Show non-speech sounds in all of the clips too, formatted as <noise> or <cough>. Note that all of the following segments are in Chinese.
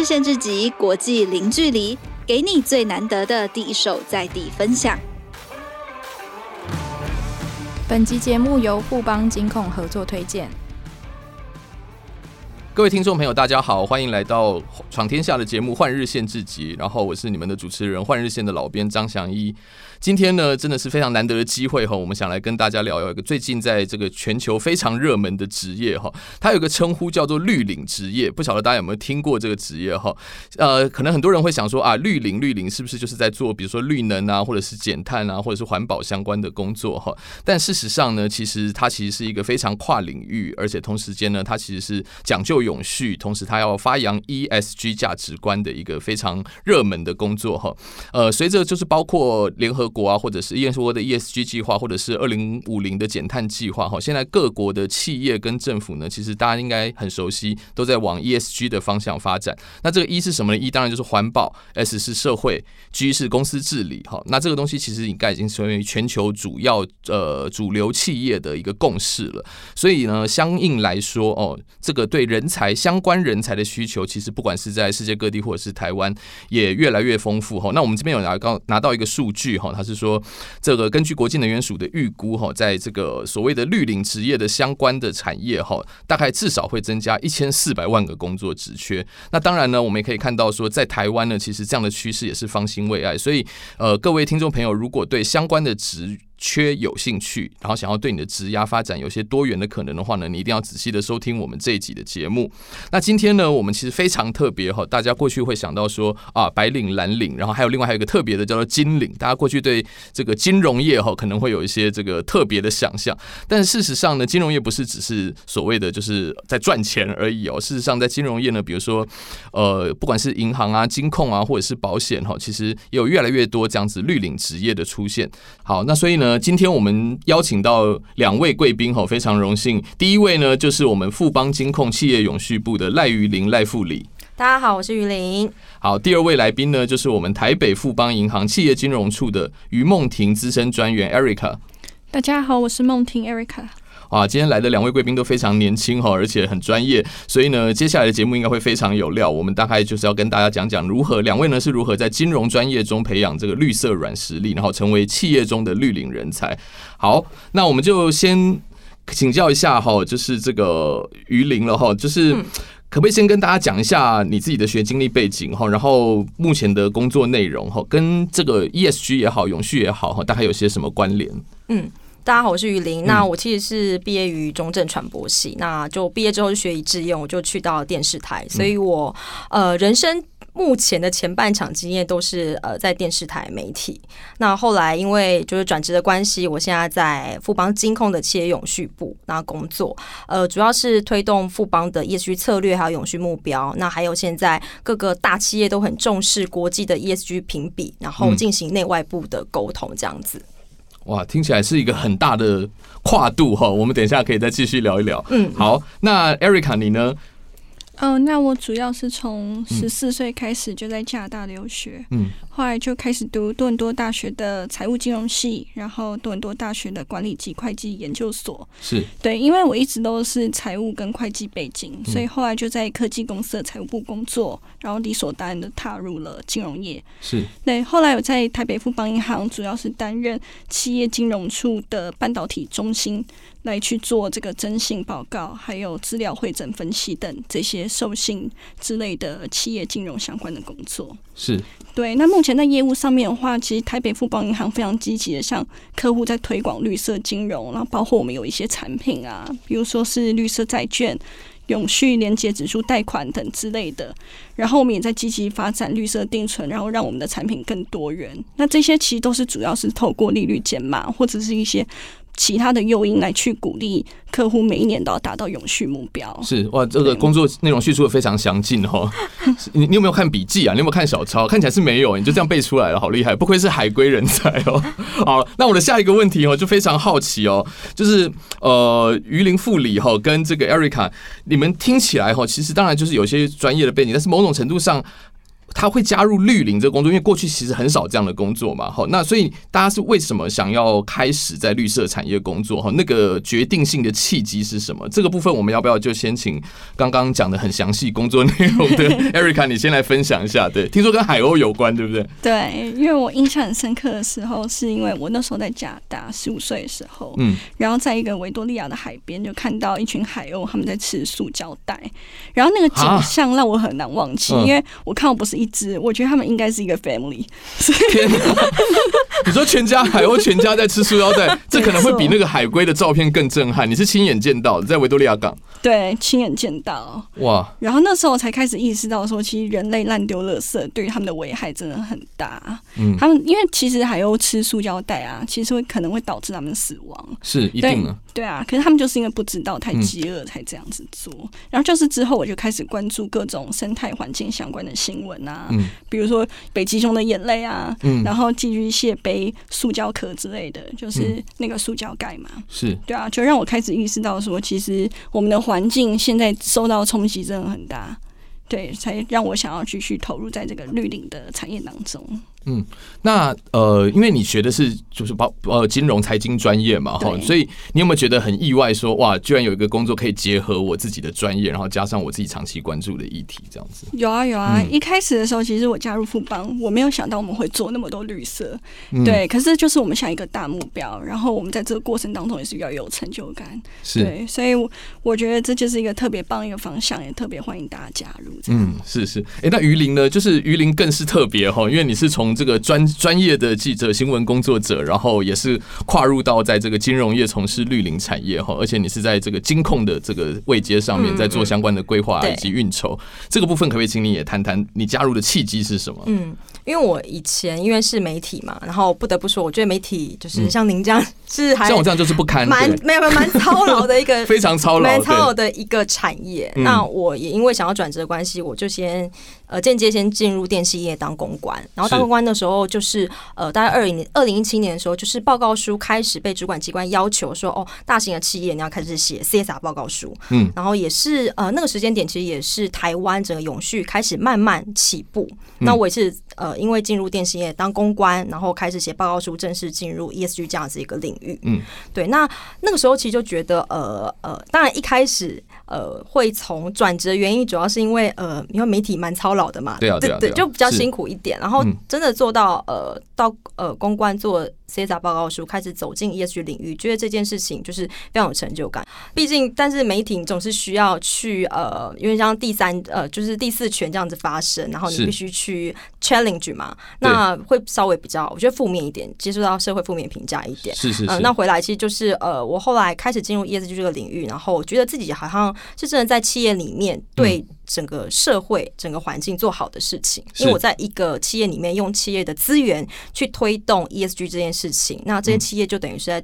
日限制级，国际零距离，给你最难得的第一手在地分享。本集节目由富邦金控合作推荐。各位听众朋友，大家好，欢迎来到《闯天下》的节目《换日线至集》，然后我是你们的主持人《换日线》的老编张翔一。今天呢，真的是非常难得的机会哈，我们想来跟大家聊一个最近在这个全球非常热门的职业哈，它有个称呼叫做“绿领职业”，不晓得大家有没有听过这个职业哈？呃，可能很多人会想说啊，绿领绿领是不是就是在做比如说绿能啊，或者是减碳啊，或者是环保相关的工作哈？但事实上呢，其实它其实是一个非常跨领域，而且同时间呢，它其实是讲究永续，同时它要发扬 ESG 价值观的一个非常热门的工作哈。呃，随着就是包括联合国啊，或者是 ESG 的 ESG 计划，或者是二零五零的减碳计划，哈，现在各国的企业跟政府呢，其实大家应该很熟悉，都在往 ESG 的方向发展。那这个 E 是什么呢？E 当然就是环保，S 是社会，G 是公司治理，哈。那这个东西其实应该已经成为全球主要呃主流企业的一个共识了。所以呢，相应来说，哦，这个对人才相关人才的需求，其实不管是在世界各地或者是台湾，也越来越丰富，哈。那我们这边有拿到拿到一个数据，哈，还是说。这个根据国际能源署的预估哈，在这个所谓的绿领职业的相关的产业哈，大概至少会增加一千四百万个工作职缺。那当然呢，我们也可以看到说，在台湾呢，其实这样的趋势也是方兴未艾。所以，呃，各位听众朋友，如果对相关的职缺有兴趣，然后想要对你的职涯发展有些多元的可能的话呢，你一定要仔细的收听我们这一集的节目。那今天呢，我们其实非常特别哈，大家过去会想到说啊，白领、蓝领，然后还有另外还有一个特别的叫做金领。大家过去对这个金融业哈可能会有一些这个特别的想象，但事实上呢，金融业不是只是所谓的就是在赚钱而已哦。事实上，在金融业呢，比如说呃，不管是银行啊、金控啊，或者是保险哈，其实也有越来越多这样子绿领职业的出现。好，那所以呢。呃，今天我们邀请到两位贵宾哈，非常荣幸。第一位呢，就是我们富邦金控企业永续部的赖于林赖副理。大家好，我是于林。好，第二位来宾呢，就是我们台北富邦银行企业金融处的于梦婷资深专员 Erica。大家好，我是梦婷 Erica。啊，今天来的两位贵宾都非常年轻哈，而且很专业，所以呢，接下来的节目应该会非常有料。我们大概就是要跟大家讲讲如何两位呢是如何在金融专业中培养这个绿色软实力，然后成为企业中的绿领人才。好，那我们就先请教一下哈，就是这个于林了哈，就是可不可以先跟大家讲一下你自己的学经历背景哈，然后目前的工作内容哈，跟这个 ESG 也好，永续也好哈，大概有些什么关联？嗯。大家好，我是于林。那我其实是毕业于中正传播系，那就毕业之后就学以致用，我就去到电视台。所以我呃人生目前的前半场经验都是呃在电视台媒体。那后来因为就是转职的关系，我现在在富邦金控的企业永续部那工作，呃主要是推动富邦的 ESG 策略还有永续目标。那还有现在各个大企业都很重视国际的 ESG 评比，然后进行内外部的沟通这样子。哇，听起来是一个很大的跨度哈，我们等一下可以再继续聊一聊。嗯，好，那 Erica 你呢？哦，那我主要是从十四岁开始就在加拿大留学，嗯，后来就开始读多伦多大学的财务金融系，然后多伦多大学的管理及会计研究所。是对，因为我一直都是财务跟会计背景，所以后来就在科技公司的财务部工作，然后理所当然的踏入了金融业。是对，后来我在台北富邦银行，主要是担任企业金融处的半导体中心。来去做这个征信报告，还有资料会诊分析等这些授信之类的企业金融相关的工作。是对。那目前在业务上面的话，其实台北富邦银行非常积极的向客户在推广绿色金融，然后包括我们有一些产品啊，比如说是绿色债券、永续连接指数贷款等之类的。然后我们也在积极发展绿色定存，然后让我们的产品更多元。那这些其实都是主要是透过利率减码或者是一些。其他的诱因来去鼓励客户每一年都要达到永续目标。是哇，这个工作内容叙述的非常详尽哦。<laughs> 你你有没有看笔记啊？你有没有看小抄？看起来是没有，你就这样背出来了，好厉害！不愧是海归人才哦。<laughs> 好，那我的下一个问题哦，就非常好奇哦，就是呃，鱼鳞副理哈跟这个 Erica，你们听起来哈，其实当然就是有些专业的背景，但是某种程度上。他会加入绿林这个工作，因为过去其实很少这样的工作嘛，好，那所以大家是为什么想要开始在绿色产业工作？哈，那个决定性的契机是什么？这个部分我们要不要就先请刚刚讲的很详细工作内容的 <laughs> Erica，你先来分享一下。对，听说跟海鸥有关，对不对？对，因为我印象很深刻的时候，是因为我那时候在加拿大十五岁的时候，嗯，然后在一个维多利亚的海边，就看到一群海鸥他们在吃塑胶袋，然后那个景象让我很难忘记，因为我看我不是一只，我觉得他们应该是一个 family。<laughs> 天哪！你说全家海鸥全家在吃塑胶袋，<laughs> 这可能会比那个海龟的照片更震撼。你是亲眼见到的，在维多利亚港？对，亲眼见到。哇！然后那时候才开始意识到，说其实人类乱丢垃圾对于他们的危害真的很大。嗯，他们因为其实海鸥吃塑胶袋啊，其实会可能会导致他们死亡。是一定的。对啊，可是他们就是因为不知道，太饥饿才这样子做。嗯、然后就是之后我就开始关注各种生态环境相关的新闻啊，嗯、比如说北极熊的眼泪啊，嗯、然后寄居蟹杯塑胶壳之类的，就是那个塑胶盖嘛。是，对啊，就让我开始意识到说，其实我们的环境现在受到冲击真的很大，对，才让我想要继续投入在这个绿领的产业当中。嗯，那呃，因为你学的是就是包呃金融财经专业嘛，哈，所以你有没有觉得很意外说，说哇，居然有一个工作可以结合我自己的专业，然后加上我自己长期关注的议题，这样子？有啊有啊，嗯、一开始的时候，其实我加入富邦，我没有想到我们会做那么多绿色，嗯、对，可是就是我们想一个大目标，然后我们在这个过程当中也是要有成就感，是对，所以我觉得这就是一个特别棒一个方向，也特别欢迎大家加入。嗯，是是，哎、欸，那鱼鳞呢？就是鱼鳞更是特别哈，因为你是从这个专专业的记者、新闻工作者，然后也是跨入到在这个金融业从事绿林产业哈，而且你是在这个金控的这个位阶上面在做相关的规划以及运筹，这个部分可不可以请你也谈谈你加入的契机是什么？嗯，因为我以前因为是媒体嘛，然后不得不说，我觉得媒体就是像您这样是还像我这样就是不堪，蛮没有没有蛮操劳的一个 <laughs> 非常操劳蛮操劳的一个产业。那我也因为想要转职的关系，我就先。呃，间接先进入电信业当公关，然后当公关的时候，就是呃，大概二零、二零一七年的时候，就是报告书开始被主管机关要求说，哦，大型的企业你要开始写 CSR 报告书，嗯，然后也是呃那个时间点，其实也是台湾整个永续开始慢慢起步。那我也是呃，因为进入电信业当公关，然后开始写报告书，正式进入 ESG 这样子一个领域，嗯，对。那那个时候其实就觉得，呃呃，当然一开始。呃，会从转职的原因，主要是因为呃，因为媒体蛮操劳的嘛，对啊，对啊，对，就比较辛苦一点。然后真的做到呃，到呃公关做 CSR 报告书，开始走进 ESG 领域，觉得这件事情就是非常有成就感。毕竟，但是媒体总是需要去呃，因为像第三呃，就是第四权这样子发生，然后你必须去 challenge 嘛，那会稍微比较，我觉得负面一点，接触到社会负面评价一点。是是是、呃。那回来其实就是呃，我后来开始进入 ESG 这个领域，然后我觉得自己好像。是真的在企业里面对整个社会、整个环境做好的事情，因为我在一个企业里面用企业的资源去推动 ESG 这件事情，那这些企业就等于是在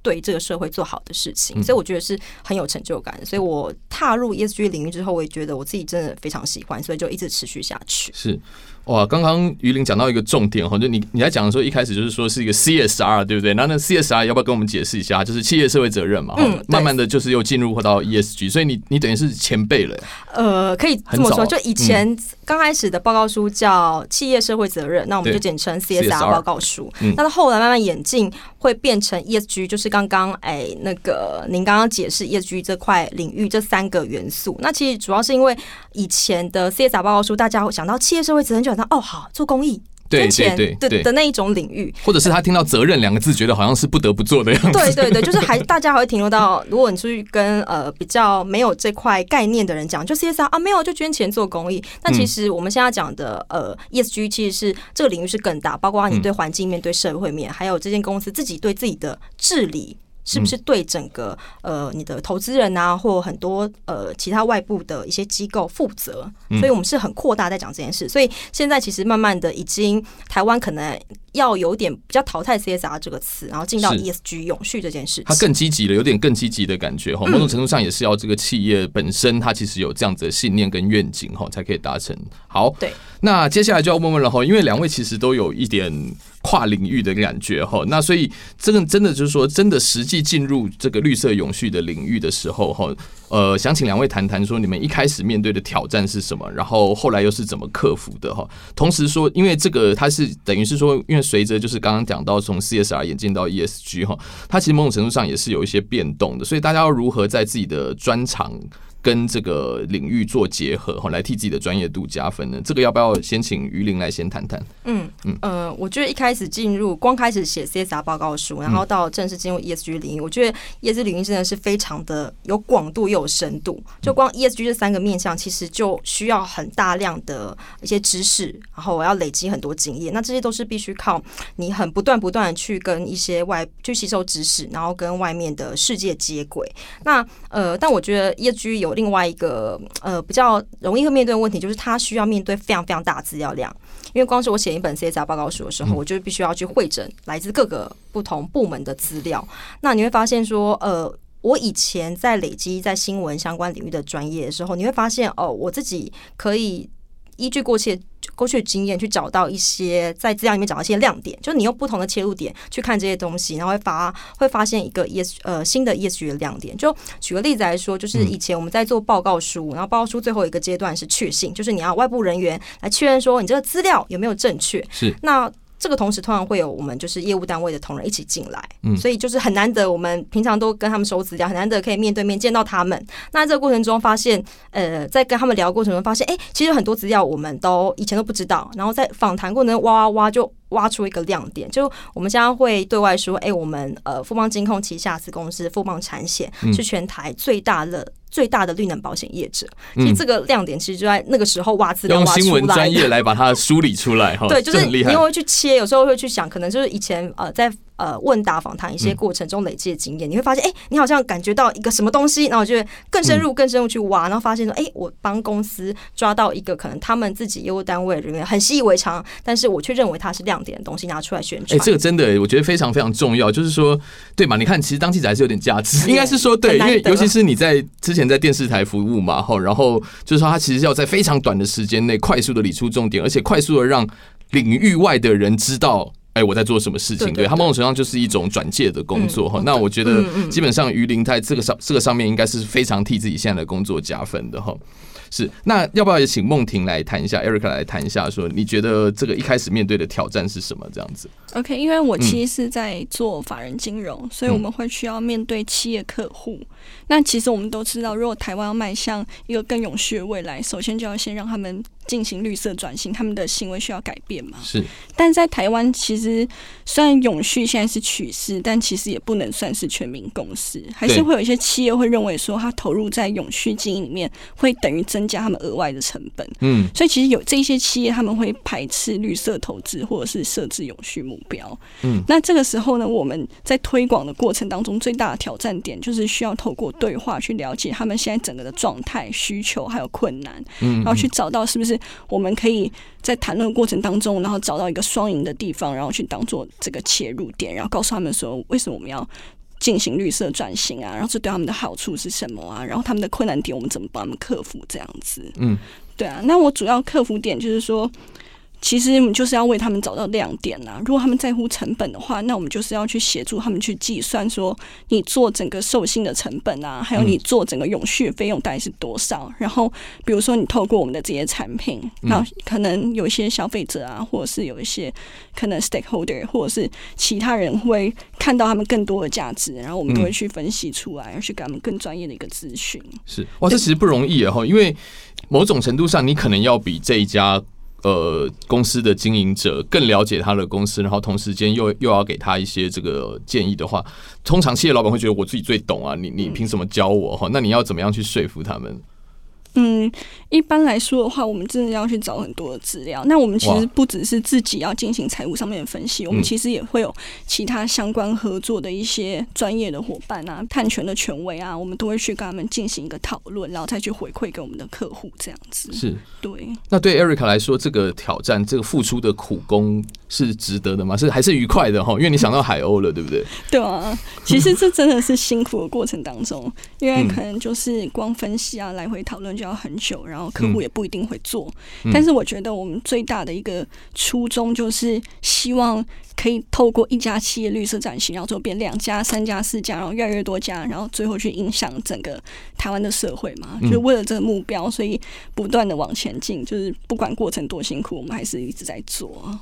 对这个社会做好的事情，所以我觉得是很有成就感。所以我踏入 ESG 领域之后，我也觉得我自己真的非常喜欢，所以就一直持续下去。是。哇，刚刚于林讲到一个重点哈，就你你在讲的时候，一开始就是说是一个 CSR，对不对？那那 CSR 要不要跟我们解释一下？就是企业社会责任嘛，嗯，慢慢的就是又进入到 ESG，所以你你等于是前辈了。呃，可以这么说，就以前刚开始的报告书叫企业社会责任，那我们就简称 CSR 报告书。但是后来慢慢演进，会变成 ESG，就是刚刚哎那个您刚刚解释 ESG 这块领域这三个元素。那其实主要是因为以前的 CSR 报告书，大家会想到企业社会责任就。哦，好，做公益，对对对对的那一种领域，或者是他听到责任两个字，觉得好像是不得不做的样子。对对对，就是还 <laughs> 大家还会停留到，如果你出去跟呃比较没有这块概念的人讲，就 CSR 啊，没有就捐钱做公益。但其实我们现在讲的呃 ESG，其实是这个领域是更大，包括你对环境面、对社会面，还有这间公司自己对自己的治理。是不是对整个呃你的投资人啊，或很多呃其他外部的一些机构负责？所以我们是很扩大在讲这件事。所以现在其实慢慢的已经台湾可能要有点比较淘汰 CSR 这个词，然后进到 ESG 永续这件事情。它更积极了，有点更积极的感觉哈。某种程度上也是要这个企业本身它其实有这样子的信念跟愿景哈，才可以达成。好，对。那接下来就要问问了哈，因为两位其实都有一点。跨领域的感觉哈。那所以这个真的就是说，真的实际进入这个绿色永续的领域的时候哈，呃，想请两位谈谈说你们一开始面对的挑战是什么，然后后来又是怎么克服的哈。同时说，因为这个它是等于是说，因为随着就是刚刚讲到从 CSR 演进到 ESG 哈，它其实某种程度上也是有一些变动的，所以大家要如何在自己的专长跟这个领域做结合，哈，来替自己的专业度加分呢？这个要不要先请于林来先谈谈？嗯嗯呃，我觉得一开始进入，光开始写 CSR 报告书，然后到正式进入 ESG 领域，我觉得 ESG 领域真的是非常的有广度又有深度。就光 ESG 这三个面向，其实就需要很大量的一些知识，然后我要累积很多经验。那这些都是必须靠你很不断不断的去跟一些外去吸收知识，然后跟外面的世界接轨。那呃，但我觉得 ESG 有另外一个呃比较容易会面对的问题，就是他需要面对非常非常大的资料量。因为光是我写一本 CSR 报告书的时候，我就必须要去会诊来自各个不同部门的资料。那你会发现说，呃，我以前在累积在新闻相关领域的专业的时候，你会发现哦，我自己可以依据过去。过去的经验去找到一些在资料里面找到一些亮点，就是你用不同的切入点去看这些东西，然后会发会发现一个 ES 呃新的 ES 的亮点。就举个例子来说，就是以前我们在做报告书，然后报告书最后一个阶段是确信，就是你要外部人员来确认说你这个资料有没有正确。是那。这个同时，通常会有我们就是业务单位的同仁一起进来，嗯，所以就是很难得，我们平常都跟他们收资料，很难得可以面对面见到他们。那这个过程中，发现呃，在跟他们聊的过程中，发现哎，其实很多资料我们都以前都不知道，然后在访谈过程中挖挖挖就。挖出一个亮点，就我们将会对外说，哎、欸，我们呃富邦金控旗下子公司富邦产险是全台最大的、嗯、最大的绿能保险业者。其实这个亮点其实就在那个时候挖资料挖出来，用新闻专业来把它梳理出来哈。<laughs> 对，就是你会去切，有时候会去想，可能就是以前呃在。呃，问答访谈一些过程中累积的经验，嗯、你会发现，哎、欸，你好像感觉到一个什么东西，然后我就会更深入、更深入去挖，然后发现说，哎、欸，我帮公司抓到一个可能他们自己业务单位里面很习以为常，但是我却认为它是亮点的东西，拿出来宣传。哎、欸，这个真的，我觉得非常非常重要，就是说，对嘛？你看，其实当记者还是有点价值，<laughs> 应该是说，对，因为尤其是你在之前在电视台服务嘛，哈，然后就是说，他其实要在非常短的时间内快速的理出重点，而且快速的让领域外的人知道。哎，我在做什么事情？对，他某种程度上就是一种转介的工作哈。嗯、那我觉得基本上鱼鳞在这个上这个上面应该是非常替自己现在的工作加分的哈。是，那要不要也请梦婷来谈一下，Erica 来谈一下，说你觉得这个一开始面对的挑战是什么？这样子。OK，因为我其实是在做法人金融，嗯、所以我们会需要面对企业客户。那其实我们都知道，如果台湾要迈向一个更永续的未来，首先就要先让他们进行绿色转型，他们的行为需要改变嘛。是。但在台湾，其实虽然永续现在是趋势，但其实也不能算是全民共识，还是会有一些企业会认为说，他投入在永续经营里面，会等于增加他们额外的成本。嗯。所以其实有这些企业，他们会排斥绿色投资，或者是设置永续目标。嗯。那这个时候呢，我们在推广的过程当中，最大的挑战点就是需要透过对话去了解他们现在整个的状态、需求还有困难，嗯，然后去找到是不是我们可以在谈论过程当中，然后找到一个双赢的地方，然后去当做这个切入点，然后告诉他们说为什么我们要进行绿色转型啊，然后这对他们的好处是什么啊，然后他们的困难点我们怎么帮他们克服这样子，嗯，对啊，那我主要克服点就是说。其实我们就是要为他们找到亮点呐、啊。如果他们在乎成本的话，那我们就是要去协助他们去计算，说你做整个授信的成本啊，还有你做整个永续费用大概是多少。然后，比如说你透过我们的这些产品，然后可能有一些消费者啊，或者是有一些可能 stakeholder，或者是其他人会看到他们更多的价值，然后我们都会去分析出来，而去给他们更专业的一个咨询。是哇，这其实不容易啊，哈，因为某种程度上，你可能要比这一家。呃，公司的经营者更了解他的公司，然后同时间又又要给他一些这个建议的话，通常企业老板会觉得我自己最懂啊，你你凭什么教我哈？那你要怎么样去说服他们？嗯，一般来说的话，我们真的要去找很多的资料。那我们其实不只是自己要进行财务上面的分析，我们其实也会有其他相关合作的一些专业的伙伴啊、探权的权威啊，我们都会去跟他们进行一个讨论，然后再去回馈给我们的客户，这样子。是，对。那对 Erica 来说，这个挑战、这个付出的苦功是值得的吗？是还是愉快的哈？因为你想到海鸥了，对不对？对啊，其实这真的是辛苦的过程当中，因为可能就是光分析啊，来回讨论就要很久，然后客户也不一定会做。嗯、但是我觉得我们最大的一个初衷就是希望可以透过一家企业绿色转型，然后就变两家、三家、四家，然后越来越多家，然后最后去影响整个台湾的社会嘛。就是为了这个目标，所以不断的往前进，就是不管过程多辛苦，我们还是一直在做。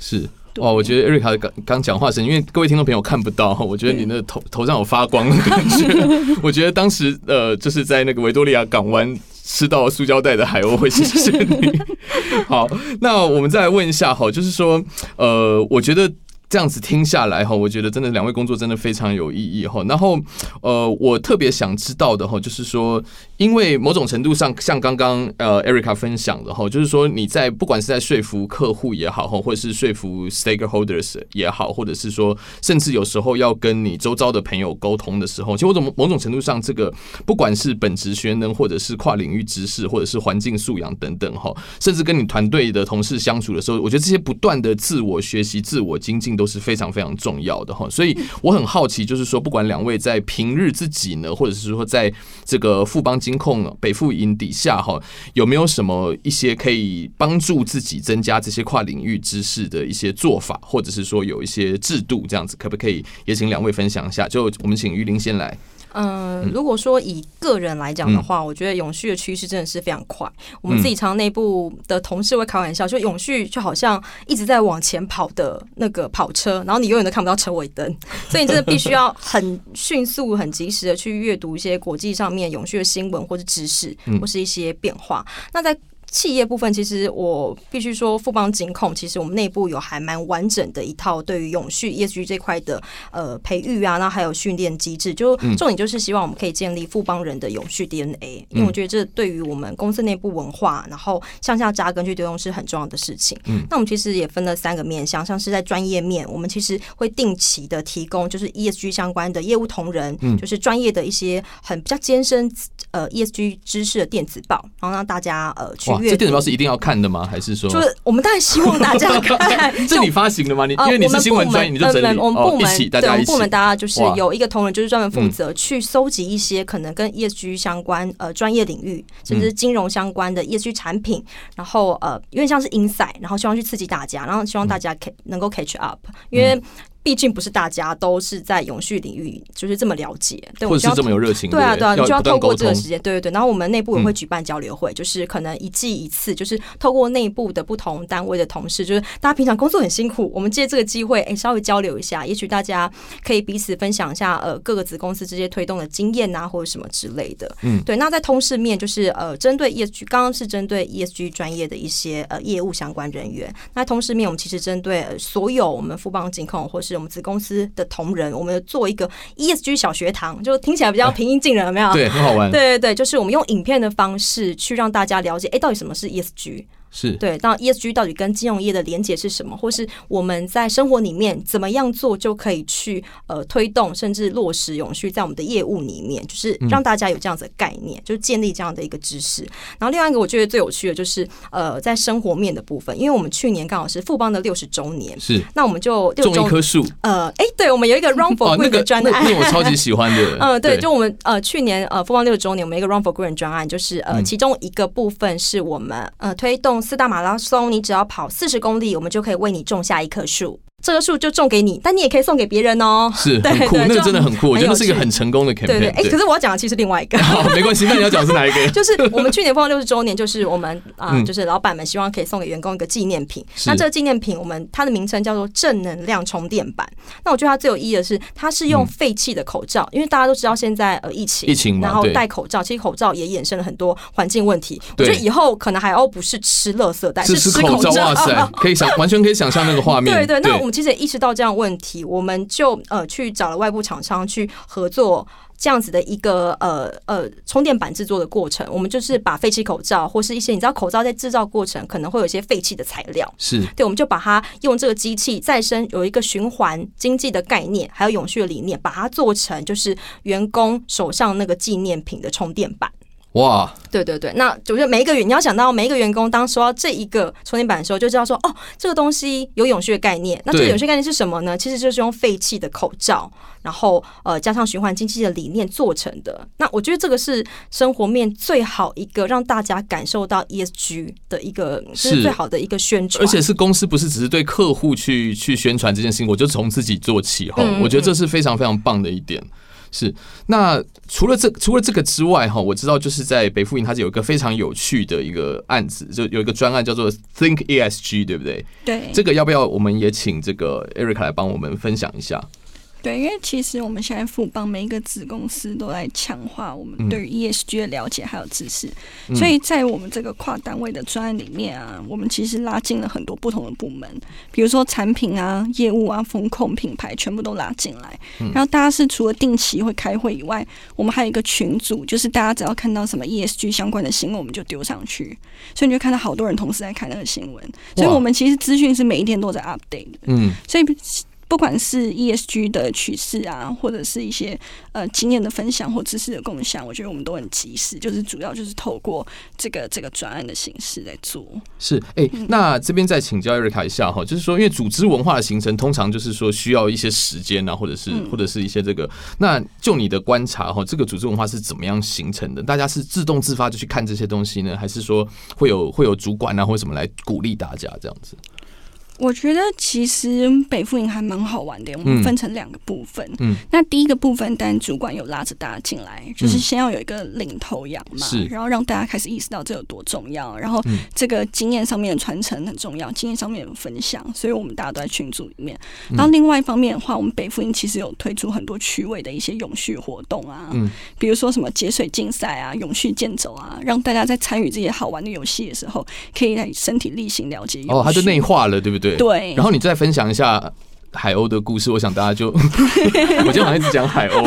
是哇，我觉得 Erica 刚刚讲话声，因为各位听众朋友看不到，<laughs> 我觉得你那头头上有发光的感觉。<laughs> 我觉得当时呃，就是在那个维多利亚港湾吃到塑胶袋的海鸥会谢谢你。<laughs> 好，那我们再来问一下哈，就是说呃，我觉得。这样子听下来哈，我觉得真的两位工作真的非常有意义哈。然后呃，我特别想知道的哈，就是说，因为某种程度上，像刚刚呃 Erica 分享的哈，就是说你在不管是在说服客户也好哈，或者是说服 stakeholders 也好，或者是说甚至有时候要跟你周遭的朋友沟通的时候，其实某种某种程度上，这个不管是本职学能，或者是跨领域知识，或者是环境素养等等哈，甚至跟你团队的同事相处的时候，我觉得这些不断的自我学习、自我精进。都是非常非常重要的哈，所以我很好奇，就是说，不管两位在平日自己呢，或者是说在这个富邦金控北富营底下哈，有没有什么一些可以帮助自己增加这些跨领域知识的一些做法，或者是说有一些制度这样子，可不可以也请两位分享一下？就我们请玉林先来。嗯，如果说以个人来讲的话，我觉得永续的趋势真的是非常快。我们自己常常内部的同事会开玩笑，就永续就好像一直在往前跑的那个跑车，然后你永远都看不到车尾灯，<laughs> 所以你真的必须要很迅速、很及时的去阅读一些国际上面永续的新闻或者知识，或是一些变化。那在企业部分，其实我必须说，富邦金控其实我们内部有还蛮完整的一套对于永续 ESG 这块的呃培育啊，那还有训练机制，就重点就是希望我们可以建立富邦人的永续 DNA，因为我觉得这对于我们公司内部文化，然后向下扎根去推动是很重要的事情。那我们其实也分了三个面向，像是在专业面，我们其实会定期的提供就是 ESG 相关的业务同仁，就是专业的一些很比较艰深呃 ESG 知识的电子报，然后让大家呃去。这电子报是一定要看的吗？还是说？就是我们当然希望大家看。<laughs> 这你发行的吗？你因为你是新闻专业，你就整理。我们部门，大家一起。部门大家就是有一个同仁，就是专门负责去搜集一些可能跟 ESG 相关呃专业领域，甚至金融相关的 ESG 产品，然后呃因为像是 insight，然后希望去刺激大家，然后希望大家可能够 catch up，因为。毕竟不是大家都是在永续领域，就是这么了解，对，或者是这么有热情，对啊，对啊，你就要透过这个时间，对对对。然后我们内部也会举办交流会，就是可能一季一次，就是透过内部的不同单位的同事，就是大家平常工作很辛苦，我们借这个机会，哎，稍微交流一下，也许大家可以彼此分享一下，呃，各个子公司这些推动的经验啊，或者什么之类的。嗯，对。那在通识面，就是呃，针对 ESG，刚刚是针对 ESG 专业的一些呃业务相关人员。那通识面，我们其实针对所有我们富邦金控或是我们子公司的同仁，我们做一个 ESG 小学堂，就听起来比较平易近人，有没有？对，很好玩。对对对，就是我们用影片的方式去让大家了解，哎，到底什么是 ESG。是对，那 ESG 到底跟金融业的连结是什么，或是我们在生活里面怎么样做就可以去呃推动甚至落实永续在我们的业务里面，就是让大家有这样子的概念，嗯、就是建立这样的一个知识。然后另外一个我觉得最有趣的就是呃在生活面的部分，因为我们去年刚好是富邦的六十周年，是那我们就种一棵树。呃，哎，对，我们有一个 Run for Green 的专案，哦那个，那我超级喜欢的。嗯、呃，对，就我们呃去年呃富邦六十周年，我们一个 Run for Green 专案，就是呃其中一个部分是我们呃推动四大马拉松。你只要跑四十公里，我们就可以为你种下一棵树。这个树就种给你，但你也可以送给别人哦。是，<laughs> 很酷，那个真的很酷，我觉得是一个很成功的 campaign。对对，哎，可是我要讲的其实另外一个。<laughs> 好，没关系，那你要讲的是哪一个？<laughs> 就是我们去年富邦六十周年，就是我们啊，就是老板们希望可以送给员工一个纪念品。那这个纪念品，我们它的名称叫做正能量充电板。那我觉得它最有意义的是，它是用废弃的口罩，因为大家都知道现在呃疫情，疫情，然后戴口罩，其实口罩也衍生了很多环境问题。我觉得以后可能海鸥不是吃垃圾袋，是吃口罩。哇塞，可以想完全可以想象那个画面。对对，那我们其实也意识到这样。问题，我们就呃去找了外部厂商去合作，这样子的一个呃呃充电板制作的过程。我们就是把废弃口罩或是一些你知道口罩在制造过程可能会有一些废弃的材料，是对，我们就把它用这个机器再生有一个循环经济的概念，还有永续的理念，把它做成就是员工手上那个纪念品的充电板。哇，对对对，那就是每一个员，你要想到每一个员工当收到这一个充电板的时候，就知道说，哦，这个东西有永续的概念。那这个永续概念是什么呢？其实就是用废弃的口罩，然后呃加上循环经济的理念做成的。那我觉得这个是生活面最好一个让大家感受到 ESG 的一个是最好的一个宣传，而且是公司不是只是对客户去去宣传这件事情，我就从自己做起哈。我觉得这是非常非常棒的一点。是，那除了这除了这个之外哈，我知道就是在北附营，它是有一个非常有趣的一个案子，就有一个专案叫做 Think ESG，对不对？对，这个要不要我们也请这个 Erica 来帮我们分享一下？对，因为其实我们现在富邦每一个子公司都在强化我们对于 ESG 的了解还有知识，嗯、所以在我们这个跨单位的专案里面啊，我们其实拉进了很多不同的部门，比如说产品啊、业务啊、风控、品牌，全部都拉进来。然后大家是除了定期会开会以外，我们还有一个群组，就是大家只要看到什么 ESG 相关的新闻，我们就丢上去，所以你就看到好多人同时在看那个新闻。所以我们其实资讯是每一天都在 update 的。嗯，所以。不管是 ESG 的趋势啊，或者是一些呃经验的分享或知识的共享，我觉得我们都很及时。就是主要就是透过这个这个专案的形式来做。是，哎、欸，那这边再请教 Erica 一下哈，就是说，因为组织文化的形成，通常就是说需要一些时间啊，或者是或者是一些这个。那就你的观察哈，这个组织文化是怎么样形成的？大家是自动自发就去看这些东西呢，还是说会有会有主管啊或者什么来鼓励大家这样子？我觉得其实北富营还蛮好玩的，我们分成两个部分。嗯，那第一个部分，当然主管有拉着大家进来，就是先要有一个领头羊嘛，是，然后让大家开始意识到这有多重要，然后这个经验上面的传承很重要，经验上面的分享，所以我们大家都在群组里面。然后另外一方面的话，我们北富营其实有推出很多趣味的一些永续活动啊，嗯，比如说什么节水竞赛啊、永续健走啊，让大家在参与这些好玩的游戏的时候，可以来身体力行了解。哦，它就内化了，对不对？对，然后你再分享一下。海鸥的故事，我想大家就，<laughs> 我今天好像一直讲海鸥，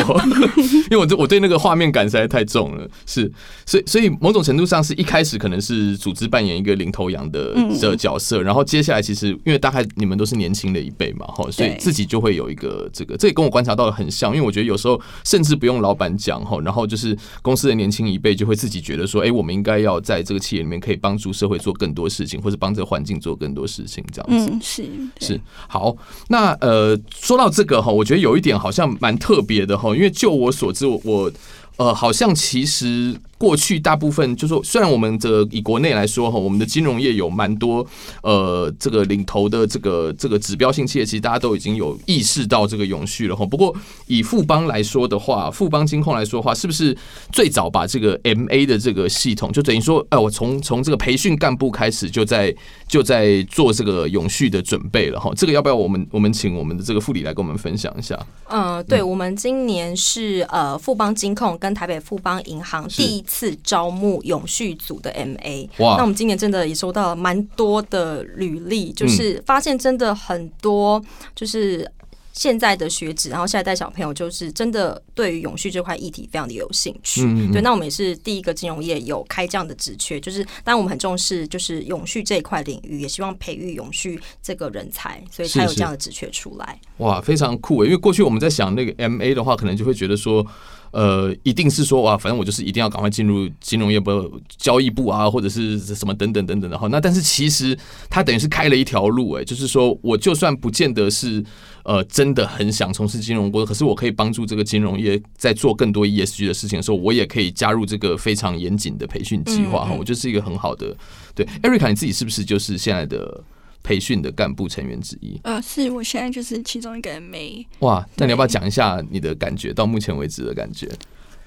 因为我对我对那个画面感实在太重了，是，所以所以某种程度上是一开始可能是组织扮演一个领头羊的的角色，然后接下来其实因为大概你们都是年轻的一辈嘛，哈，所以自己就会有一个这个，这也跟我观察到的很像，因为我觉得有时候甚至不用老板讲哈，然后就是公司的年轻一辈就会自己觉得说，哎，我们应该要在这个企业里面可以帮助社会做更多事情，或者帮这个环境做更多事情，这样子，嗯，是是好，那。呃，说到这个哈，我觉得有一点好像蛮特别的哈，因为就我所知，我呃，好像其实。过去大部分就是说，虽然我们这以国内来说哈，我们的金融业有蛮多呃这个领头的这个这个指标性企业，其实大家都已经有意识到这个永续了哈。不过以富邦来说的话，富邦金控来说的话，是不是最早把这个 MA 的这个系统，就等于说，哎，我从从这个培训干部开始，就在就在做这个永续的准备了哈。这个要不要我们我们请我们的这个副理来跟我们分享一下？嗯，对，我们今年是呃富邦金控跟台北富邦银行第一。次招募永续组的 MA，哇！那我们今年真的也收到了蛮多的履历，就是发现真的很多，就是现在的学子，然后下一代小朋友，就是真的对于永续这块议题非常的有兴趣。对，那我们也是第一个金融业有开这样的职缺，就是当然我们很重视就是永续这一块领域，也希望培育永续这个人才，所以才有这样的职缺出来。哇，非常酷诶！因为过去我们在想那个 MA 的话，可能就会觉得说。呃，一定是说哇，反正我就是一定要赶快进入金融业部、交易部啊，或者是什么等等等等的哈。那但是其实他等于是开了一条路，哎，就是说我就算不见得是呃真的很想从事金融工作，可是我可以帮助这个金融业在做更多 ESG 的事情的时候，我也可以加入这个非常严谨的培训计划哈。我觉得是一个很好的。对，Erica，你自己是不是就是现在的？培训的干部成员之一，呃，是我现在就是其中一个 MA。哇，那你要不要讲一下你的感觉？到目前为止的感觉？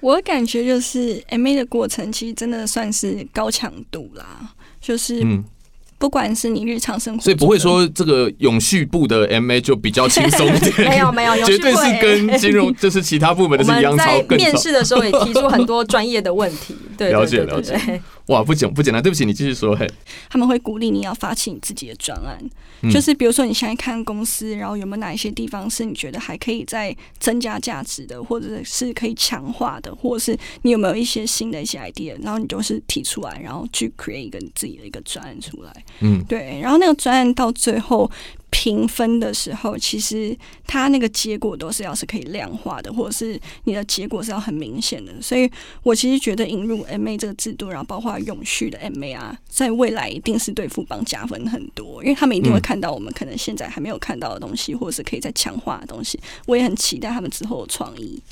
我的感觉就是 MA 的过程其实真的算是高强度啦，就是嗯。不管是你日常生活，所以不会说这个永续部的 MA 就比较轻松一点。没 <laughs> 有没有，<laughs> 绝对是跟金融就是其他部门的是一样操。在面试的时候也提出很多专业的问题。对，了解了解。<laughs> 哇，不简不简单，对不起，你继续说。嘿，他们会鼓励你要发起你自己的专案，就是比如说你现在看公司，然后有没有哪一些地方是你觉得还可以再增加价值的，或者是可以强化的，或者是你有没有一些新的一些 idea，然后你就是提出来，然后去 create 一个你自己的一个专案出来。嗯，对，然后那个专案到最后评分的时候，其实它那个结果都是要是可以量化的，或者是你的结果是要很明显的。所以我其实觉得引入 MA 这个制度，然后包括永续的 MA 啊，在未来一定是对富邦加分很多，因为他们一定会看到我们可能现在还没有看到的东西，或者是可以再强化的东西。我也很期待他们之后的创意。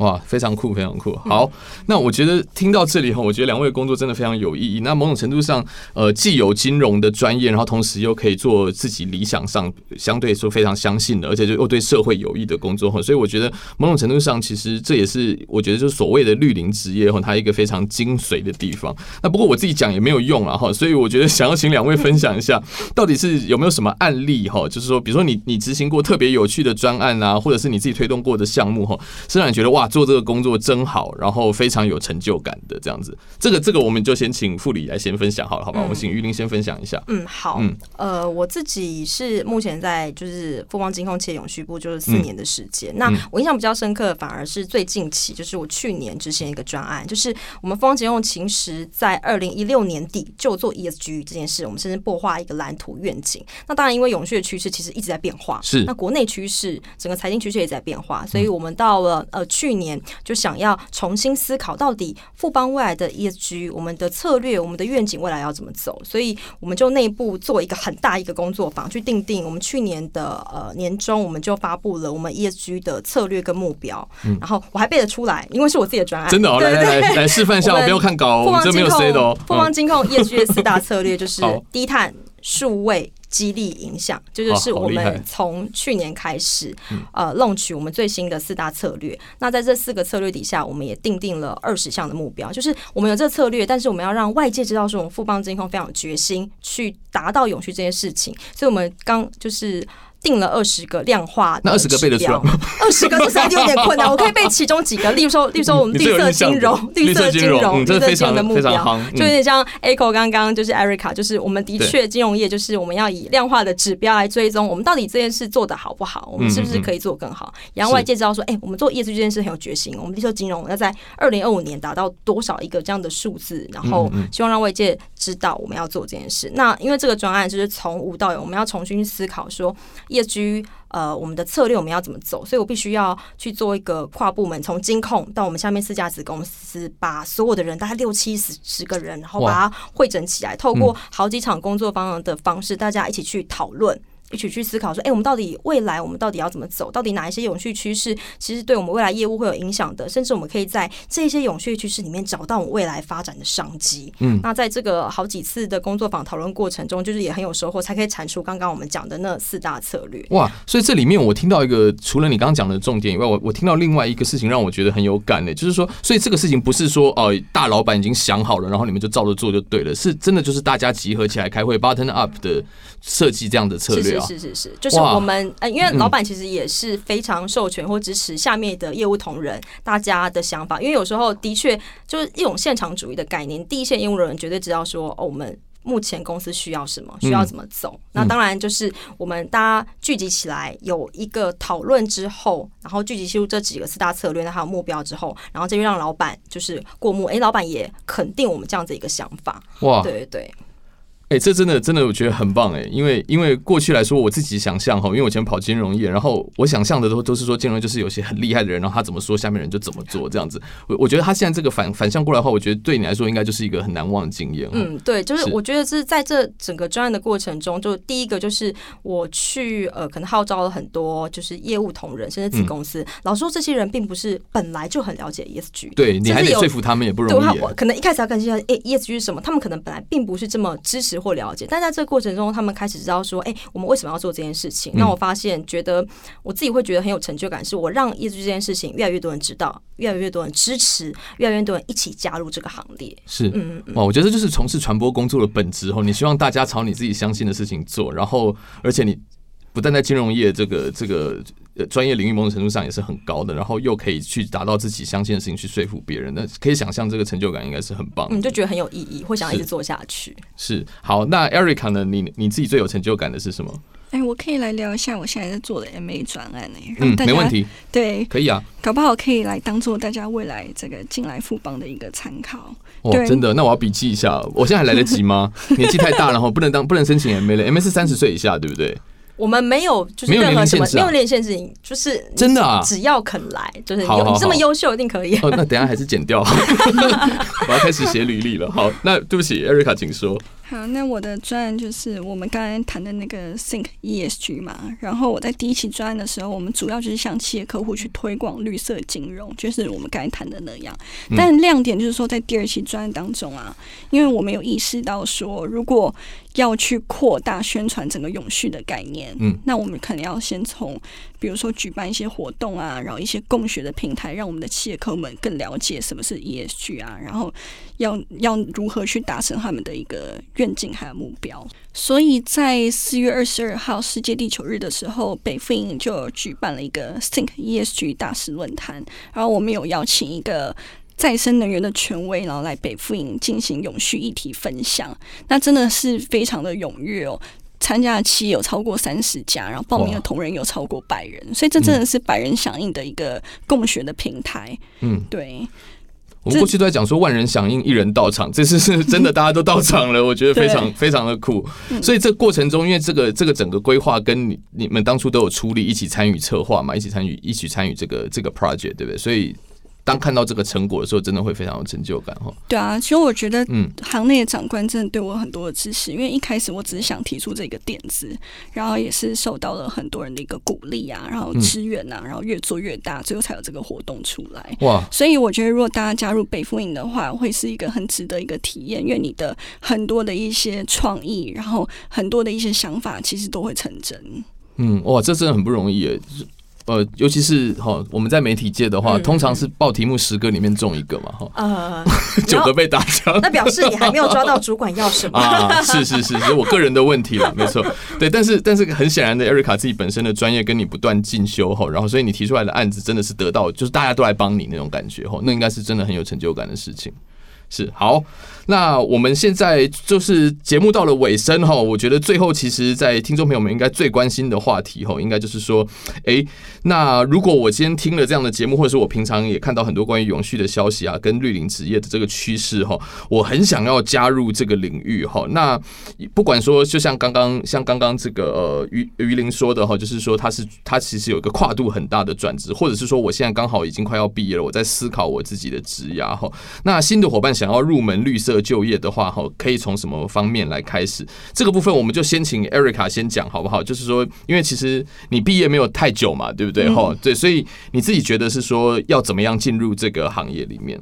哇，非常酷，非常酷。好，那我觉得听到这里哈，我觉得两位的工作真的非常有意义。那某种程度上，呃，既有金融的专业，然后同时又可以做自己理想上相对说非常相信的，而且就又对社会有益的工作哈。所以我觉得某种程度上，其实这也是我觉得就是所谓的绿林职业哈，它一个非常精髓的地方。那不过我自己讲也没有用啊哈，所以我觉得想要请两位分享一下，<laughs> 到底是有没有什么案例哈，就是说，比如说你你执行过特别有趣的专案啊，或者是你自己推动过的项目哈，是让你觉得哇。做这个工作真好，然后非常有成就感的这样子。这个这个，我们就先请副理来先分享好了，好吧？我们请玉林先分享一下。嗯，好。嗯，呃，我自己是目前在就是富邦金控企业永续部，就是四年的时间。嗯、那我印象比较深刻的，反而是最近期，就是我去年执行一个专案，就是我们富邦金控其实在二零一六年底就做 ESG 这件事，我们甚至擘画一个蓝图愿景。那当然，因为永续的趋势其实一直在变化，是那国内趋势，整个财经趋势也在变化，所以我们到了呃去年。年就想要重新思考，到底富邦未来的 ESG，我们的策略，我们的愿景未来要怎么走？所以我们就内部做一个很大一个工作坊，去定定。我们去年的呃年中，我们就发布了我们 ESG 的策略跟目标。嗯，然后我还背得出来，因为是我自己的专案。真的哦，来来来来示范一下，我不要看稿，我们这没有 C 的哦。富邦金控 ESG 的四大策略就是低碳、数位。激励影响，这就，是我们从去年开始，呃，launch 我们最新的四大策略。那在这四个策略底下，我们也定定了二十项的目标，就是我们有这个策略，但是我们要让外界知道，说我们富邦金控非常有决心去达到永续这件事情。所以，我们刚就是。定了二十个量化，那二十个背得出来吗？二十个就是有点困难，<laughs> 我可以背其中几个，例如说，例如说我们绿色金融，绿色金融，绿色金融的目标，就有点像 Echo 刚刚就是 Erica，就是我们的确金融业就是我们要以量化的指标来追踪我们到底这件事做得好不好，我们是不是可以做更好，也让外界知道说，哎，我们做业绩这件事很有决心，我们绿色金融要在二零二五年达到多少一个这样的数字，然后希望让外界知道我们要做这件事。那因为这个专案就是从无到有，我们要重新思考说。ESG，呃，我们的策略我们要怎么走？所以我必须要去做一个跨部门，从金控到我们下面四家子公司，把所有的人大概六七十十个人，然后把它汇整起来，透过好几场工作方的方式，大家一起去讨论。一起去思考说，哎、欸，我们到底未来我们到底要怎么走？到底哪一些永续趋势其实对我们未来业务会有影响的？甚至我们可以在这些永续趋势里面找到我们未来发展的商机。嗯，那在这个好几次的工作坊讨论过程中，就是也很有收获，才可以产出刚刚我们讲的那四大策略。哇，所以这里面我听到一个，除了你刚刚讲的重点以外，我我听到另外一个事情让我觉得很有感的，就是说，所以这个事情不是说哦、呃，大老板已经想好了，然后你们就照着做就对了，是真的就是大家集合起来开会，button up 的设计这样的策略啊，是是是是，就是。我们呃，因为老板其实也是非常授权或支持下面的业务同仁大家的想法，因为有时候的确就是一种现场主义的概念。第一线业务人员绝对知道说，哦，我们目前公司需要什么，需要怎么走。那当然就是我们大家聚集起来有一个讨论之后，然后聚集出这几个四大策略，那还有目标之后，然后这就让老板就是过目。哎，老板也肯定我们这样子一个想法。哇，对对对。哎、欸，这真的真的，我觉得很棒哎，因为因为过去来说，我自己想象哈，因为我以前跑金融业，然后我想象的都都是说金融就是有些很厉害的人，然后他怎么说，下面人就怎么做这样子。我我觉得他现在这个反反向过来的话，我觉得对你来说应该就是一个很难忘的经验。嗯，对，就是我觉得是在这整个专案的过程中，就第一个就是我去呃，可能号召了很多就是业务同仁，甚至子公司，嗯、老实说这些人并不是本来就很了解 ESG，对，你还得说服他们也不容易。对，可能一开始要跟进哎，ESG 是什么？他们可能本来并不是这么支持或了解，但在这这个过程中，他们开始知道说：“哎，我们为什么要做这件事情？”那我发现，觉得我自己会觉得很有成就感，是我让业绩这件事情越来越多人知道，越来越多人支持，越来越多人一起加入这个行列。是，嗯嗯，哇，我觉得这就是从事传播工作的本质哦。你希望大家朝你自己相信的事情做，然后，而且你不但在金融业这个这个。专业领域某种程度上也是很高的，然后又可以去达到自己相信的事情，去说服别人，那可以想象这个成就感应该是很棒。你，就觉得很有意义，会想一直做下去。是，是好，那 Erica 呢？你你自己最有成就感的是什么？哎、欸，我可以来聊一下我现在在做的 MA 专案呢。嗯，没问题。对，可以啊。搞不好可以来当做大家未来这个进来富邦的一个参考。哦，真的？那我要笔记一下。我现在还来得及吗？<laughs> 年纪太大了，然后不能当，不能申请 MA 了。MA 是三十岁以下，对不对？我们没有就是任何什么没有年龄限制，就是真的啊，只要肯来，就是有你这么优秀，一定可以。哦，那等下还是剪掉，<laughs> 我要开始写履历了。好，那对不起艾瑞卡请说。好，那我的专案就是我们刚才谈的那个 Think ESG 嘛。然后我在第一期专案的时候，我们主要就是向企业客户去推广绿色金融，就是我们刚才谈的那样。但亮点就是说，在第二期专案当中啊，因为我们有意识到说，如果要去扩大宣传整个永续的概念，嗯，那我们可能要先从，比如说举办一些活动啊，然后一些共学的平台，让我们的企业客户们更了解什么是 ESG 啊，然后要要如何去达成他们的一个愿景还有目标。所以在四月二十二号世界地球日的时候，北富银就举办了一个 Think ESG 大师论坛，然后我们有邀请一个。再生能源的权威，然后来北富营进行永续议题分享，那真的是非常的踊跃哦！参加的企业有超过三十家，然后报名的同仁有超过百人，所以这真的是百人响应的一个共学的平台。嗯，对。我们过去都在讲说万人响应，一人到场，这次是真的，大家都到场了，我觉得非常非常的酷。所以这过程中，因为这个这个整个规划跟你你们当初都有出力，一起参与策划嘛，一起参与一起参与这个这个 project，对不对？所以。当看到这个成果的时候，真的会非常有成就感哈。对啊，其实我觉得，嗯，行内的长官真的对我很多的支持，因为一开始我只是想提出这个点子，然后也是受到了很多人的一个鼓励啊，然后支援啊，然后越做越大，最后才有这个活动出来。哇！所以我觉得，如果大家加入北风营的话，会是一个很值得一个体验，因为你的很多的一些创意，然后很多的一些想法，其实都会成真。嗯，哇，这真的很不容易耶。呃，尤其是哈，我们在媒体界的话，嗯、通常是报题目十个里面中一个嘛，哈，呃，九个被打枪，那表示你还没有抓到主管要什么啊？是是是，是我个人的问题了，没错，对，但是但是很显然的艾瑞卡自己本身的专业跟你不断进修哈，然后所以你提出来的案子真的是得到，就是大家都来帮你那种感觉哈，那应该是真的很有成就感的事情，是好。那我们现在就是节目到了尾声哈，我觉得最后其实，在听众朋友们应该最关心的话题哈，应该就是说，诶，那如果我今天听了这样的节目，或者是我平常也看到很多关于永续的消息啊，跟绿林职业的这个趋势哈，我很想要加入这个领域哈。那不管说，就像刚刚像刚刚这个呃于于林说的哈，就是说他是他其实有一个跨度很大的转职，或者是说我现在刚好已经快要毕业了，我在思考我自己的职涯哈。那新的伙伴想要入门绿色就业的话，哈，可以从什么方面来开始？这个部分我们就先请 Erica 先讲好不好？就是说，因为其实你毕业没有太久嘛，对不对？哈、嗯，对，所以你自己觉得是说要怎么样进入这个行业里面？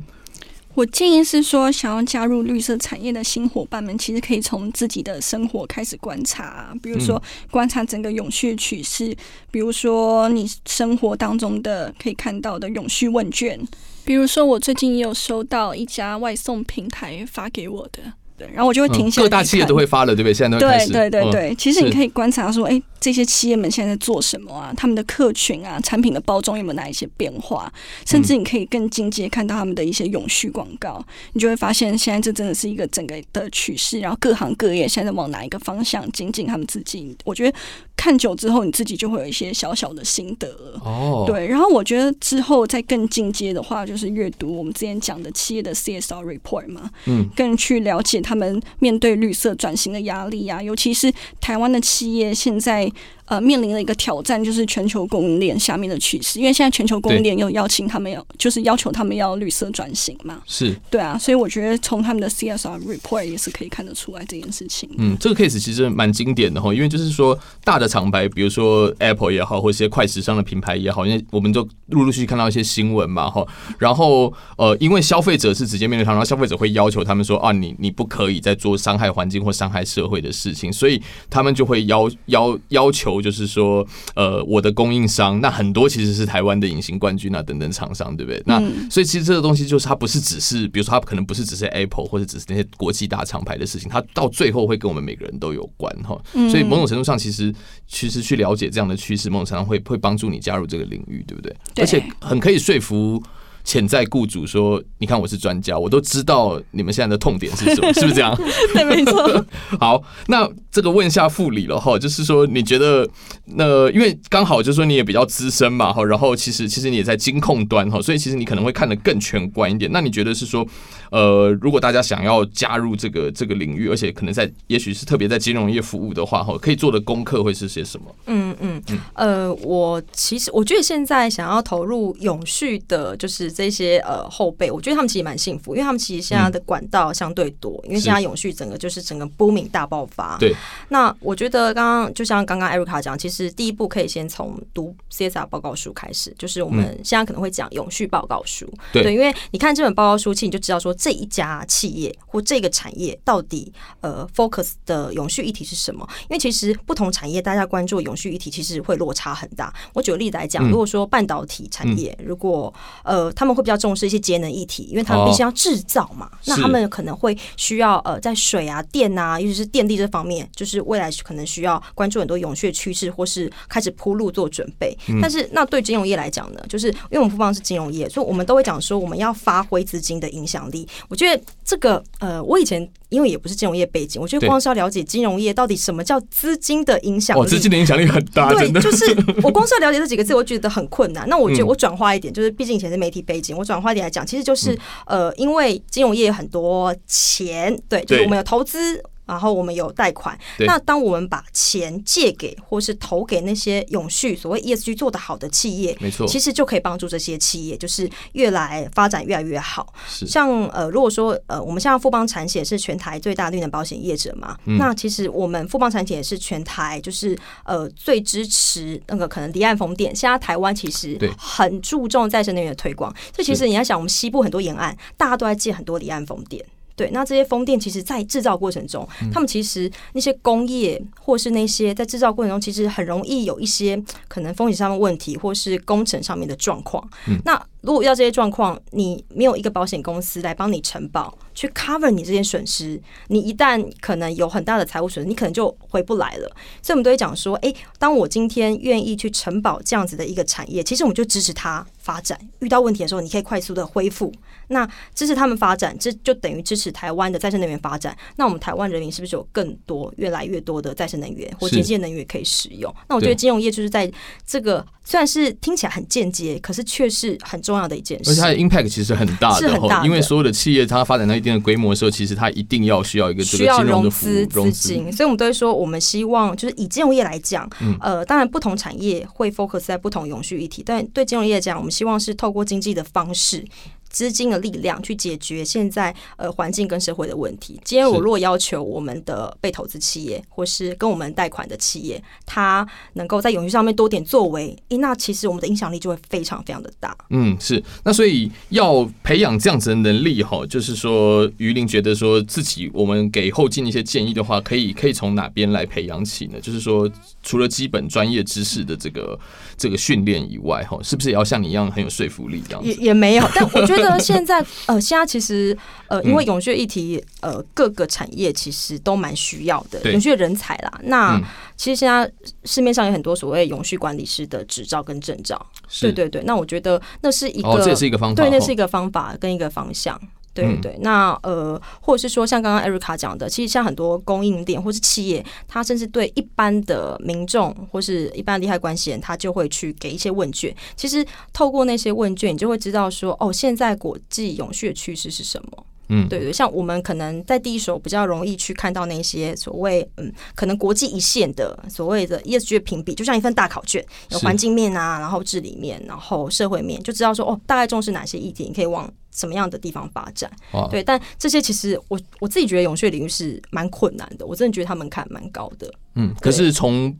我建议是说，想要加入绿色产业的新伙伴们，其实可以从自己的生活开始观察，比如说观察整个永续趋势，比如说你生活当中的可以看到的永续问卷。比如说，我最近也有收到一家外送平台发给我的，对，然后我就会停下来、嗯。各大企业都会发了，对不对？现在都开始。对对对对，嗯、其实你可以观察说，哎、欸。这些企业们现在在做什么啊？他们的客群啊，产品的包装有没有哪一些变化？甚至你可以更进阶看到他们的一些永续广告，你就会发现现在这真的是一个整个的趋势。然后各行各业现在往哪一个方向精进他们自己？我觉得看久之后，你自己就会有一些小小的心得哦。对，然后我觉得之后再更进阶的话，就是阅读我们之前讲的企业的 CSR report 嘛，嗯，更去了解他们面对绿色转型的压力啊，尤其是台湾的企业现在。呃，面临了一个挑战就是全球供应链下面的趋势，因为现在全球供应链又邀请他们要，就是要求他们要绿色转型嘛。是，对啊，所以我觉得从他们的 CSR report 也是可以看得出来这件事情。嗯，这个 case 其实蛮经典的哈，因为就是说大的厂牌，比如说 Apple 也好，或一些快时尚的品牌也好，因为我们就陆陆续续看到一些新闻嘛哈。然后呃，因为消费者是直接面对他，然后消费者会要求他们说啊，你你不可以再做伤害环境或伤害社会的事情，所以他们就会要要要求。就是说，呃，我的供应商，那很多其实是台湾的隐形冠军啊，等等厂商，对不对？那所以其实这个东西就是它不是只是，比如说它可能不是只是 Apple 或者只是那些国际大厂牌的事情，它到最后会跟我们每个人都有关哈。所以某种程度上，其实其实去了解这样的趋势，某种程度上会会帮助你加入这个领域，对不对？而且很可以说服。潜在雇主说：“你看我是专家，我都知道你们现在的痛点是什么，<laughs> 是不是这样？” <laughs> 对，没错。<laughs> 好，那这个问一下副理了哈，就是说你觉得那因为刚好就是说你也比较资深嘛哈，然后其实其实你也在金控端哈，所以其实你可能会看得更全观一点。那你觉得是说，呃，如果大家想要加入这个这个领域，而且可能在也许是特别在金融业服务的话哈，可以做的功课会是些什么？嗯嗯嗯，呃，我其实我觉得现在想要投入永续的，就是这些呃后辈，我觉得他们其实蛮幸福，因为他们其实现在的管道相对多，因为现在永续整个就是整个 booming 大爆发。对，那我觉得刚刚就像刚刚 Erica 讲，其实第一步可以先从读 CSR 报告书开始，就是我们现在可能会讲永续报告书。对，因为你看这本报告书，其实你就知道说这一家企业或这个产业到底呃 focus 的永续议题是什么？因为其实不同产业大家关注永续议题其实会落差很大。我举个例子来讲，如果说半导体产业，如果呃他们会比较重视一些节能议题，因为他们必须要制造嘛，那他们可能会需要呃在水啊、电啊，尤其是电力这方面，就是未来可能需要关注很多永续趋势，或是开始铺路做准备。但是那对金融业来讲呢，就是因为我们富邦是金融业，所以我们都会讲说我们要发挥资金的影响力。我觉得这个呃，我以前因为也不是金融业背景，我觉得光是要了解金融业到底什么叫资金的影响力，资金的影响力很大。对，就是我 <laughs> 光是要了解这几个字，我觉得很困难。那我觉得我转化一点，就是毕竟以前是媒体背景，我转化一点来讲，其实就是呃，因为金融业有很多钱，对，就是我们有投资。然后我们有贷款，那当我们把钱借给或是投给那些永续所谓 ESG 做得好的企业，没错，其实就可以帮助这些企业，就是越来发展越来越好。像呃，如果说呃，我们现在富邦产险是全台最大的绿能保险业者嘛，嗯、那其实我们富邦产险也是全台就是呃最支持那个可能离岸风电。现在台湾其实很注重再生能源的推广，所以其实你要想，我们西部很多沿岸大家都在建很多离岸风电。对，那这些风电其实，在制造过程中，他们其实那些工业或是那些在制造过程中，其实很容易有一些可能风险上的问题，或是工程上面的状况。那如果遇到这些状况，你没有一个保险公司来帮你承保，去 cover 你这些损失，你一旦可能有很大的财务损失，你可能就回不来了。所以，我们都会讲说，哎，当我今天愿意去承保这样子的一个产业，其实我们就支持它发展。遇到问题的时候，你可以快速的恢复。那支持他们发展，这就等于支持台湾的再生能源发展。那我们台湾人民是不是有更多、越来越多的再生能源或洁净能源可以使用？那我觉得金融业就是在这个。虽然是听起来很间接，可是却是很重要的一件事。而且它的 impact 其实很大的，是很大的。因为所有的企业它发展到一定的规模的时候，其实它一定要需要一个需要融资资金。所以，我们都会说，我们希望就是以金融业来讲，嗯、呃，当然不同产业会 focus 在不同永续议题，但对金融业来讲，我们希望是透过经济的方式。资金的力量去解决现在呃环境跟社会的问题。今天我如果要求我们的被投资企业，或是跟我们贷款的企业，它能够在永续上面多点作为，诶，那其实我们的影响力就会非常非常的大。嗯，是。那所以要培养这样子的能力哈，就是说于林觉得说自己我们给后进一些建议的话，可以可以从哪边来培养起呢？就是说除了基本专业知识的这个这个训练以外哈，是不是也要像你一样很有说服力这样子？也也没有，但我觉得。现在 <laughs> 呃，现在其实呃，因为永续议题呃，各个产业其实都蛮需要的永续人才啦。那其实现在市面上有很多所谓永续管理师的执照跟证照，对对对。那我觉得那是一个，哦，这是一个方法，对，那是一个方法跟一个方向。对对对，那呃，或者是说像刚刚 Erica 讲的，其实像很多供应链或是企业，他甚至对一般的民众或是一般利害关系人，他就会去给一些问卷。其实透过那些问卷，你就会知道说，哦，现在国际永续的趋势是什么。嗯，对对，像我们可能在第一手比较容易去看到那些所谓嗯，可能国际一线的所谓的 ESG 评比，就像一份大考卷，有环境面啊，然后治理面，然后社会面，就知道说哦，大概重视哪些议题，你可以往什么样的地方发展。对，但这些其实我我自己觉得永续领域是蛮困难的，我真的觉得他门槛蛮高的。嗯，可是从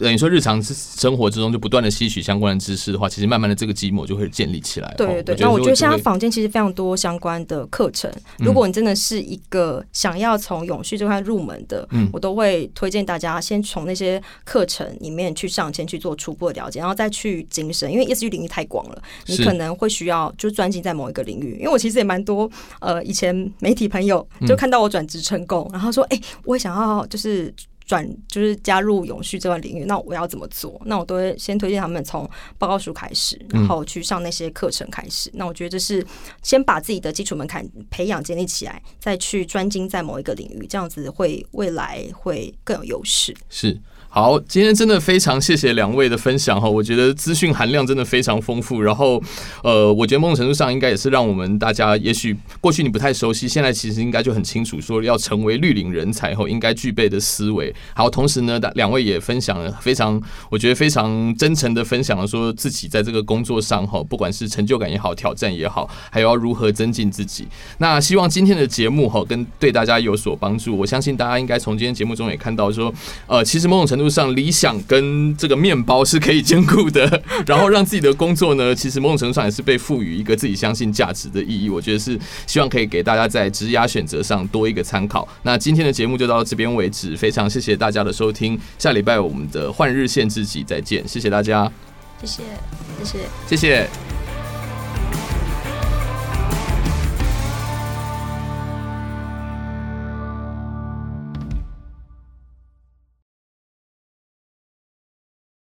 等于说日常生活之中就不断的吸取相关的知识的话，其实慢慢的这个积木就会建立起来。对对对。那我觉得现在坊间其实非常多相关的课程，如果你真的是一个想要从永续这块入门的，嗯，我都会推荐大家先从那些课程里面去上，先去做初步的了解，然后再去精深，因为 ESG 领域太广了，你可能会需要就专精在某一个领域。因为我其实也蛮多呃以前媒体朋友就看到我转职成功，然后说哎，我也想要就是。转就是加入永续这个领域，那我要怎么做？那我都会先推荐他们从报告书开始，然后去上那些课程开始。嗯、那我觉得这是先把自己的基础门槛培养建立起来，再去专精在某一个领域，这样子会未来会更有优势。是。好，今天真的非常谢谢两位的分享哈，我觉得资讯含量真的非常丰富。然后，呃，我觉得某种程度上应该也是让我们大家，也许过去你不太熟悉，现在其实应该就很清楚，说要成为绿领人才后应该具备的思维。好，同时呢，两位也分享了非常，我觉得非常真诚的分享了，说自己在这个工作上哈，不管是成就感也好，挑战也好，还有要如何增进自己。那希望今天的节目哈，跟对大家有所帮助。我相信大家应该从今天节目中也看到说，呃，其实某种程度。路上理想跟这个面包是可以兼顾的，然后让自己的工作呢，其实某种程度上也是被赋予一个自己相信价值的意义。我觉得是希望可以给大家在职涯选择上多一个参考。那今天的节目就到这边为止，非常谢谢大家的收听，下礼拜我们的换日线知己再见，谢谢大家，谢谢，谢谢，谢谢。